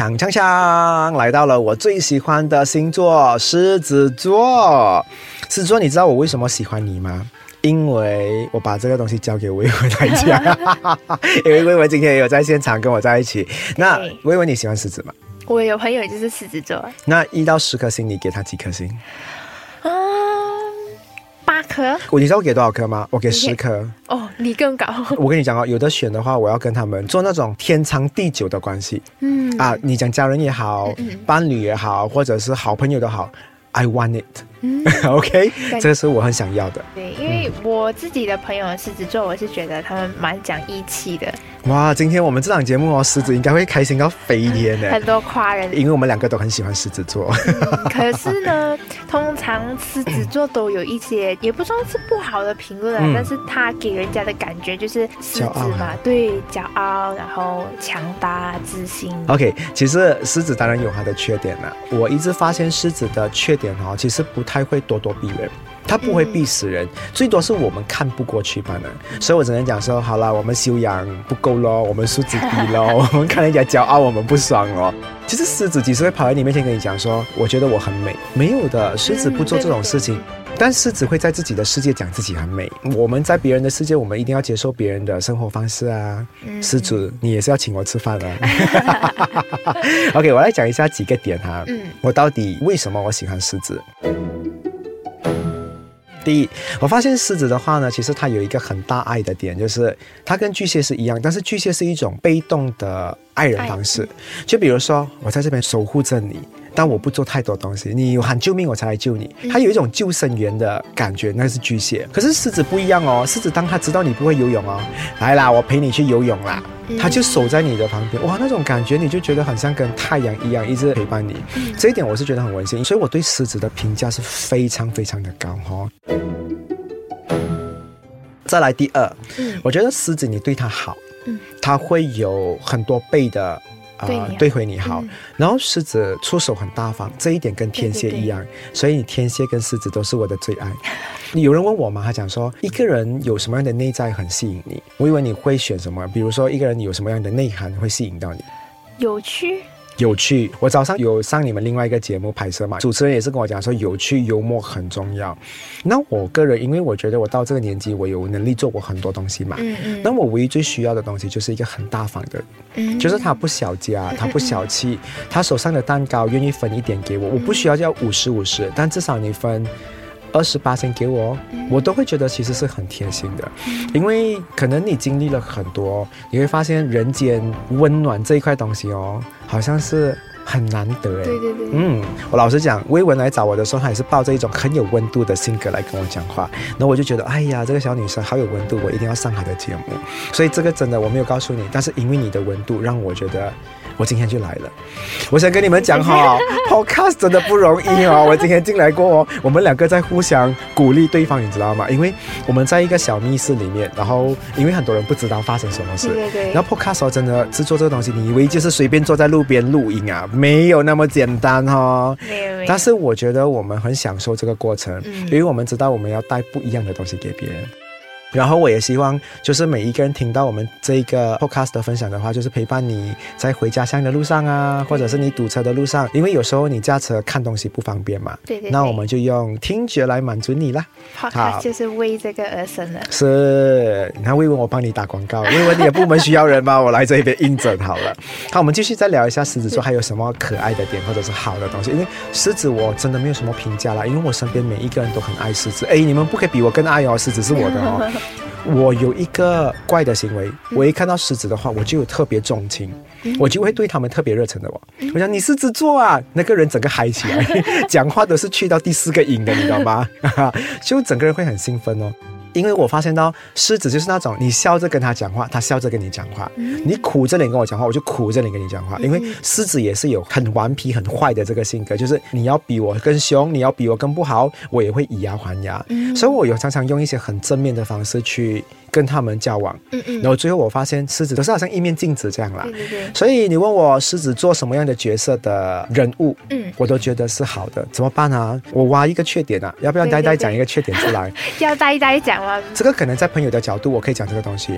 锵锵锵！来到了我最喜欢的星座狮子座。狮子座，你知道我为什么喜欢你吗？因为我把这个东西交给薇薇来讲，因为薇薇今天也有在现场跟我在一起。那对薇薇你喜欢狮子吗？我有朋友就是狮子座那一到十颗星，你给他几颗星？你知道我给多少颗吗？我给十颗。哦，你更高，我跟你讲哦，有的选的话，我要跟他们做那种天长地久的关系嗯啊。你讲家人也好，嗯嗯伴侣也好，或者是好朋友都好，I want it。嗯 OK，对这个是我很想要的。对，因为我自己的朋友狮子座，我是觉得他们蛮讲义气的，哇，今天我们这档节目哦，狮子应该会开心到飞天呢 很，多夸人。因为我们两个都很喜欢狮子座。可是呢，通常狮子座都有一些，也不算是不好的评论啊，嗯但是他给人家的感觉就是狮子嘛，对，骄傲，然后强大、自信。OK，其实狮子当然有它的缺点啦。我一直发现狮子的缺点哦，其实不太会咄咄逼人。他不会逼死人，最多是我们看不过去罢了。所以我只能讲说，好了，我们修养不够咯，我们素质低咯，我们看人家骄傲，我们不爽哦。其实狮子几时会跑在你面前跟你讲说，我觉得我很美？没有的，狮子不做这种事情。但狮子会在自己的世界讲自己很美，我们在别人的世界，我们一定要接受别人的生活方式啊。嗯狮子，你也是要请我吃饭啊。OK，我来讲一下几个点哈。嗯我到底为什么我喜欢狮子？第一，我发现狮子的话呢，其实它有一个很大爱的点，就是它跟巨蟹是一样，但是巨蟹是一种被动的爱人方式。就比如说，我在这边守护着你，但我不做太多东西，你有喊救命我才来救你，它有一种救生员的感觉，那是巨蟹。可是狮子不一样哦，狮子当他知道你不会游泳哦，来啦，我陪你去游泳啦。他就守在你的旁边，哇，那种感觉你就觉得很像跟太阳一样，一直陪伴你。这一点我是觉得很温馨，所以我对狮子的评价是非常非常的高哈、哦。再来第二，嗯我觉得狮子你对它好，嗯它会有很多倍的。呃对回你好，嗯然后狮子出手很大方，这一点跟天蝎对对对一样，所以天蝎跟狮子都是我的最爱。有人问我嘛，他讲说一个人有什么样的内在很吸引你？我以为你会选什么，比如说一个人有什么样的内涵会吸引到你？有趣，有趣。我早上有上你们另外一个节目拍摄嘛，主持人也是跟我讲说，有趣幽默很重要。那我个人，因为我觉得我到这个年纪，我有能力做过很多东西嘛。嗯嗯，那我唯一最需要的东西就是一个很大方的人，嗯就是他不小家，他不小气，他手上的蛋糕愿意分一点给我，我不需要要五十五十，但至少你分。二十八先给我哦，我都会觉得其实是很贴心的，因为可能你经历了很多，你会发现人间温暖这一块东西哦，好像是很难得哎。对对对，嗯，我老实讲，薇文来找我的时候，她也是抱着一种很有温度的性格来跟我讲话，然后我就觉得，哎呀，这个小女生好有温度，我一定要上她的节目。所以这个真的我没有告诉你，但是因为你的温度，让我觉得我今天就来了。我想跟你们讲哈、Podcast 真的不容易哦。我今天进来过哦，我们两个在互相鼓励对方，你知道吗？因为我们在一个小密室里面，然后因为很多人不知道发生什么事，对对对然后 Podcast 哦真的制作这个东西，你以为就是随便坐在路边录音啊？没有那么简单哦。没有没有，但是我觉得我们很享受这个过程，嗯因为我们知道我们要带不一样的东西给别人。然后我也希望，就是每一个人听到我们这一个 podcast 的分享的话，就是陪伴你在回家乡的路上啊，或者是你堵车的路上，因为有时候你驾车看东西不方便嘛。对对对那我们就用听觉来满足你啦。好 podcast 就是为这个而生的。是，你看魏文，我帮你打广告，魏文你的部门需要人吗？我来这边应征好了。好，我们继续再聊一下狮子座还有什么可爱的点或者是好的东西。因为狮子我真的没有什么评价啦，因为我身边每一个人都很爱狮子。哎，你们不可以比我更爱哦，狮子是我的哦。我有一个怪的行为，我一看到狮子的话，我就有特别钟情，我就会对他们特别热忱的我。我想你狮子座啊，那个人整个嗨起来，讲话都是去到第四个音的，你知道吗？就整个人会很兴奋哦。因为我发现到狮子就是那种你笑着跟他讲话，他笑着跟你讲话；你苦着脸跟我讲话，我就苦着脸跟你讲话。因为狮子也是有很顽皮、很坏的这个性格，就是你要比我更凶，你要比我更不好，我也会以牙还牙。所以我有常常用一些很正面的方式去跟他们交往。嗯嗯然后最后我发现狮子都是好像一面镜子这样啦对。对对，所以你问我狮子做什么样的角色的人物，嗯，我都觉得是好的。怎么办啊？我挖一个缺点啊，要不要呆呆讲一个缺点出来？要呆呆讲吗？这个可能在朋友的角度，我可以讲这个东西。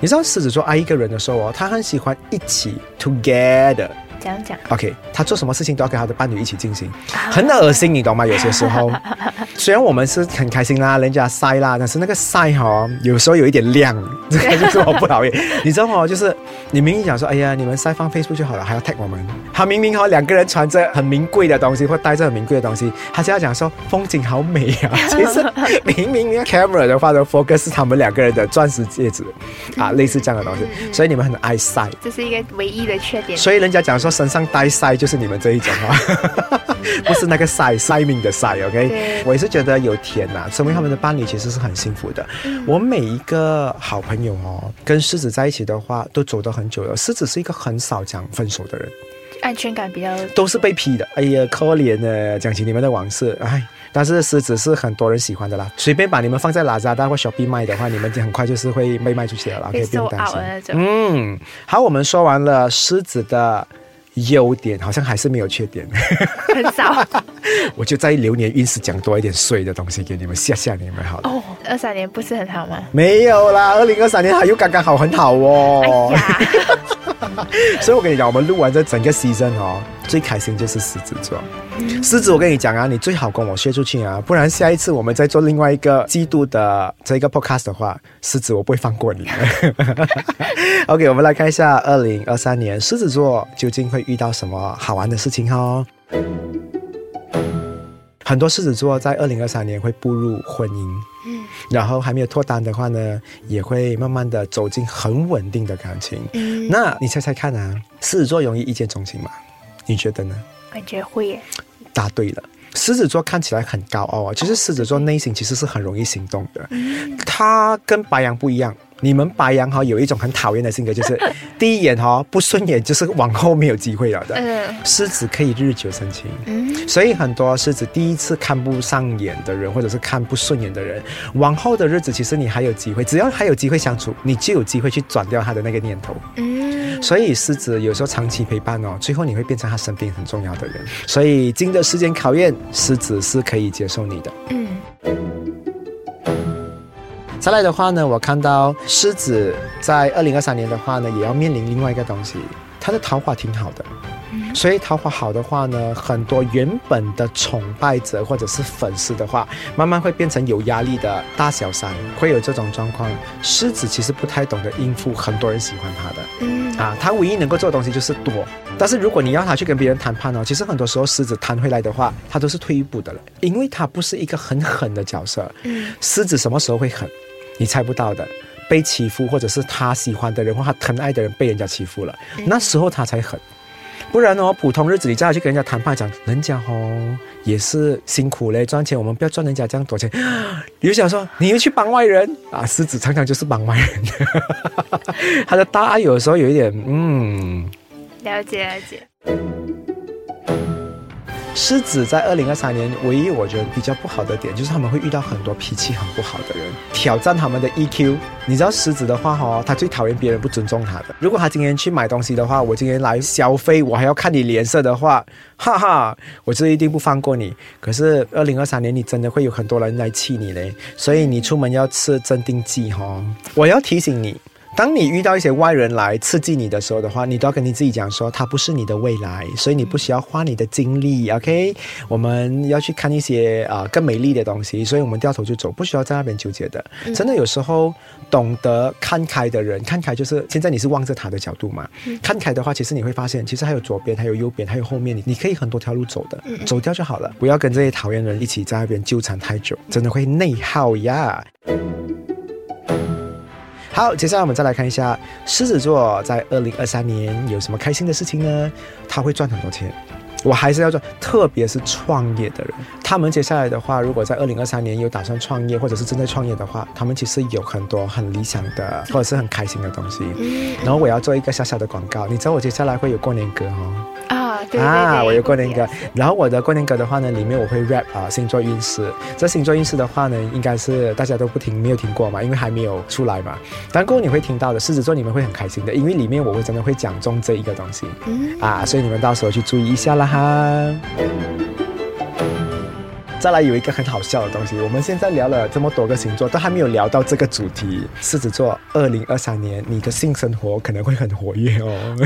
你知道狮子座爱一个人的时候哦，他很喜欢一起 together。讲讲，OK，他做什么事情都要跟他的伴侣一起进行，很恶心，你懂吗？有些时候，虽然我们是很开心啦，人家晒啦，但是那个晒哈、哦，有时候有一点亮，这个就是我不讨厌。你知道吗？就是你明明讲说，哎呀，你们晒放 Facebook 就好了，还要 tag 我们。他明明哈、两个人穿着很名贵的东西，或带着很名贵的东西，他就要讲说风景好美啊。其实明明那个 camera 的话的 focus 是他们两个人的钻石戒指啊，类似这样的东西，所以你们很爱晒。这是一个唯一的缺点。所以人家讲说身上带塞就是你们这一种啊，不是那个塞塞命的塞，OK？我也是觉得有甜呐、成为他们的伴侣其实是很幸福的。我每一个好朋友哦，跟狮子在一起的话，都走得很久了。狮子是一个很少讲分手的人，安全感比较都是被批的。哎呀，可怜呢，讲起你们的往事，哎。但是狮子是很多人喜欢的啦，随便把你们放在拉扎达或小 B 卖的话，你们就很快就是会被卖出去了啦，可以不用担心。嗯，好，我们说完了狮子的优点，好像还是没有缺点。很少 我就在流年运势讲多一点碎的东西给你们吓吓你们好了。哦。二三年不是很好吗？没有啦，二零二三年还又刚刚好，很好哦。哎呀，所以我跟你讲，我们录完这整个 season 哦，最开心就是狮子座。狮子，我跟你讲啊，你最好跟我学出去啊，不然下一次我们再做另外一个季度的这个 podcast 的话，狮子我不会放过你。OK，我们来看一下二零二三年狮子座究竟会遇到什么好玩的事情哦。很多狮子座在二零二三年会步入婚姻，嗯然后还没有脱单的话呢，也会慢慢的走进很稳定的感情。嗯，那你猜猜看啊，狮子座容易一见钟情吗？你觉得呢？感觉会耶。答对了。狮子座看起来很高傲啊，其实狮子座内心其实是很容易行动的。他跟白羊不一样，你们白羊哈有一种很讨厌的性格，就是 第一眼哈不顺眼，就是往后没有机会了的。嗯狮子可以日久生情，嗯，所以很多狮子第一次看不上眼的人，或者是看不顺眼的人，往后的日子其实你还有机会，只要还有机会相处，你就有机会去转掉他的那个念头。嗯，所以狮子有时候长期陪伴哦，最后你会变成他身边很重要的人。所以经得时间考验，狮子是可以接受你的。嗯再来的话呢，我看到狮子在二零二三年的话呢，也要面临另外一个东西，它的桃花挺好的。所以桃花好的话呢，很多原本的崇拜者或者是粉丝的话，慢慢会变成有压力的大小三，会有这种状况。狮子其实不太懂得应付很多人喜欢他的，嗯啊，他唯一能够做的东西就是躲。但是如果你要他去跟别人谈判哦，其实很多时候狮子谈回来的话，他都是退一步的了，因为他不是一个很狠的角色。嗯狮子什么时候会狠？你猜不到的。被欺负，或者是他喜欢的人或他疼爱的人被人家欺负了，那时候他才狠。不然哦，普通日子你叫他去跟人家谈判，讲人家哦也是辛苦嘞，赚钱我们不要赚人家这样多钱。你就想说你又去帮外人啊？狮子常常就是帮外人，他的大爱有的时候有一点嗯。了解了解。狮子在二零二三年，唯一我觉得比较不好的点，就是他们会遇到很多脾气很不好的人，挑战他们的 EQ。你知道狮子的话哈、他最讨厌别人不尊重他的。如果他今天去买东西的话，我今天来消费，我还要看你脸色的话，哈哈，我这一定不放过你。可是二零二三年，你真的会有很多人来气你嘞，所以你出门要吃镇定剂哈、我要提醒你。当你遇到一些外人来刺激你的时候的话，你都要跟你自己讲说，他不是你的未来，所以你不需要花你的精力，OK？我们要去看一些啊、呃更美丽的东西，所以我们掉头就走，不需要在那边纠结的。真的有时候懂得看开的人，看开就是现在你是望着他的角度嘛，看开的话，其实你会发现，其实还有左边，还有右边，还有后面，你你可以很多条路走的，走掉就好了，不要跟这些讨厌的人一起在那边纠缠太久，真的会内耗呀。好，接下来我们再来看一下狮子座在二零二三年有什么开心的事情呢？他会赚很多钱。我还是要做，特别是创业的人，他们接下来的话，如果在二零二三年有打算创业，或者是正在创业的话，他们其实有很多很理想的，或者是很开心的东西。然后我要做一个小小的广告，你知道我接下来会有过年歌哦。啊，对对啊，我有过年歌然后我的过年歌的话呢，里面我会 rap 啊、星座运势。这星座运势的话呢，应该是大家都不听没有听过嘛，因为还没有出来嘛。但过后你会听到的，狮子座你们会很开心的，因为里面我会真的会讲中这一个东西嗯，啊，所以你们到时候去注意一下啦哈。再来有一个很好笑的东西，我们现在聊了这么多个星座，都还没有聊到这个主题。狮子座，二零二三年你的性生活可能会很活跃哦。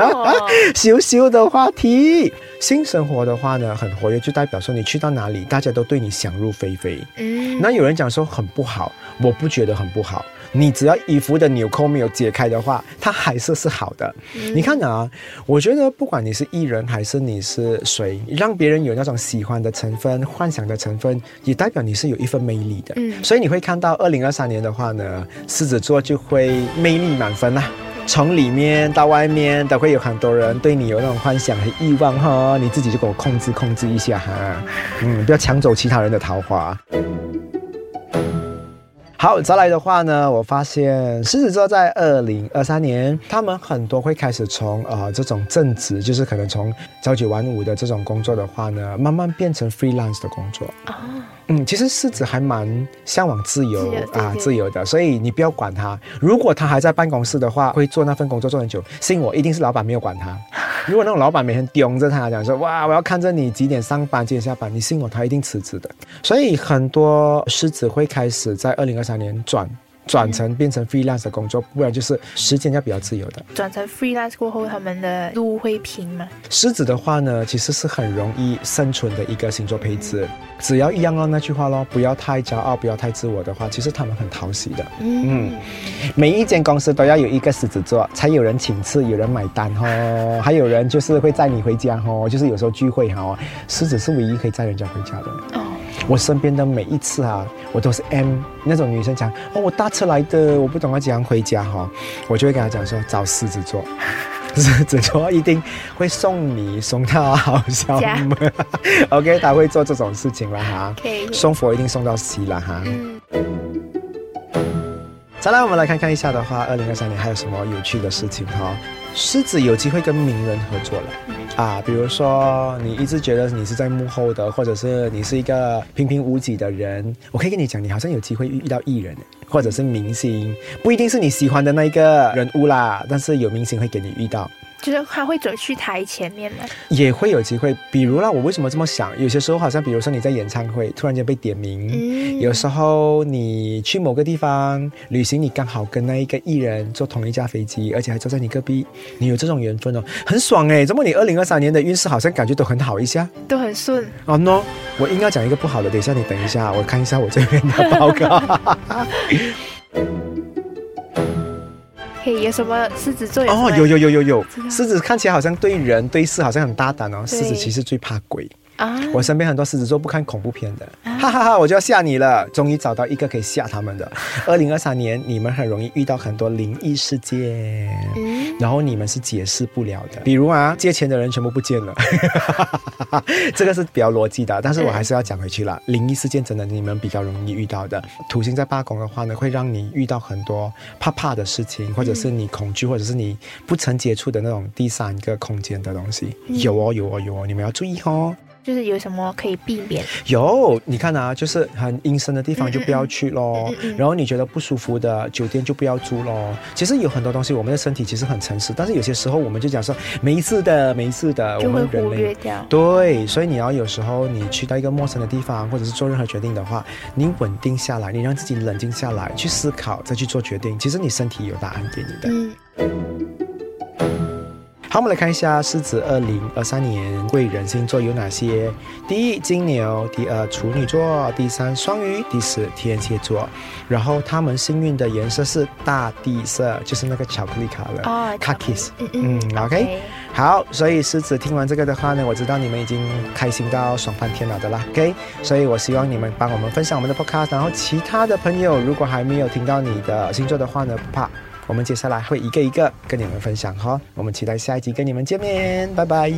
哦，羞羞的话题。性生活的话呢，很活跃，就代表说你去到哪里，大家都对你想入非非。嗯，那有人讲说很不好，我不觉得很不好。你只要衣服的纽扣没有解开的话，它还是是好的。你看啊，我觉得不管你是艺人还是你是谁，让别人有那种喜欢的成分、幻想的成分，也代表你是有一份魅力的。嗯所以你会看到二零二三年的话呢，狮子座就会魅力满分啦。从里面到外面都会有很多人对你有那种幻想和欲望哈，你自己就给我控制控制一下哈，嗯，不要抢走其他人的桃花。好，再来的话呢，我发现狮子座在二零二三年，他们很多会开始从呃这种正职，就是可能从朝九晚五的这种工作的话呢，慢慢变成 freelance 的工作。啊，嗯，其实狮子还蛮向往自由啊，对自由的，所以你不要管他。如果他还在办公室的话，会做那份工作做很久，信我，一定是老板没有管他。如果那种老板每天盯着他讲说，哇，我要看着你几点上班，几点下班，你信我，他一定辞职的。所以很多狮子会开始在二零二三年转。转成变成 freelance 的工作，不然就是时间要比较自由的。转成 freelance 过后，他们的路会平吗？狮子的话呢，其实是很容易生存的一个星座配置。只要一样哦，那句话咯，不要太骄傲，不要太自我的话，其实他们很讨喜的。嗯，每一间公司都要有一个狮子座，才有人请吃，有人买单哦，还有人就是会载你回家哦，就是有时候聚会哈、哦，狮子是唯一可以载人家回家的。哦，我身边的每一次啊，我都是 M 那种女生讲哦，我搭车来的，我不懂要怎样回家哈、我就会跟她讲说找狮子座。狮子座一定会送你送到好小家门，OK，他会做这种事情了哈。送佛一定送到西了哈。嗯，再来，我们来看看一下的话，二零二三年还有什么有趣的事情哈？狮子有机会跟名人合作了啊，比如说你一直觉得你是在幕后的，或者是你是一个平平无奇的人，我可以跟你讲，你好像有机会遇遇到艺人，或者是明星，不一定是你喜欢的那一个人物啦，但是有明星会给你遇到。就是他会走去台前面吗。也会有机会，比如啦，我为什么这么想？有些时候好像，比如说你在演唱会突然间被点名，嗯有时候你去某个地方旅行，你刚好跟那一个艺人坐同一架飞机，而且还坐在你隔壁，你有这种缘分哦，很爽哎！怎么你二零二三年的运势好像感觉都很好一下？都很顺。哦、no，我硬要讲一个不好的，等一下你等一下，我看一下我这边的报告。可以有什么狮子座哦，有有有有有，狮子看起来好像对人对事好像很大胆哦，狮子其实最怕鬼。啊？我身边很多狮子座不看恐怖片的，哈哈哈！我就要吓你了，终于找到一个可以吓他们的。二零二三年，你们很容易遇到很多灵异事件，嗯，然后你们是解释不了的。比如啊，借钱的人全部不见了，这个是比较逻辑的，但是我还是要讲回去了。灵异事件真的你们比较容易遇到的。土星在八宫的话呢，会让你遇到很多怕怕的事情，或者是你恐惧，或者是你不曾接触的那种第三个空间的东西。有哦，有哦，有哦，你们要注意哦。就是有什么可以避免？有，你看啊，就是很阴森的地方就不要去咯，嗯嗯嗯然后你觉得不舒服的酒店就不要住咯。其实有很多东西，我们的身体其实很诚实，但是有些时候我们就讲说没事的，没事的，我们人忽略类。掉。对，所以你要有时候你去到一个陌生的地方，或者是做任何决定的话，你稳定下来，你让自己冷静下来，去思考，再去做决定。其实你身体有答案给你的。嗯，好，我们来看一下狮子二零二三年贵人星座有哪些：第一金牛，第二处女座，第三双鱼，第四天蝎座。然后他们幸运的颜色是大地色，就是那个巧克力卡了。哦嗯嗯，OK 好，所以狮子听完这个的话呢，我知道你们已经开心到爽翻天了的啦，OK。所以我希望你们帮我们分享我们的 Podcast，然后其他的朋友如果还没有听到你的星座的话呢，不怕。我们接下来会一个一个跟你们分享哈。我们期待下一集跟你们见面，拜拜。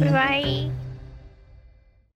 拜拜。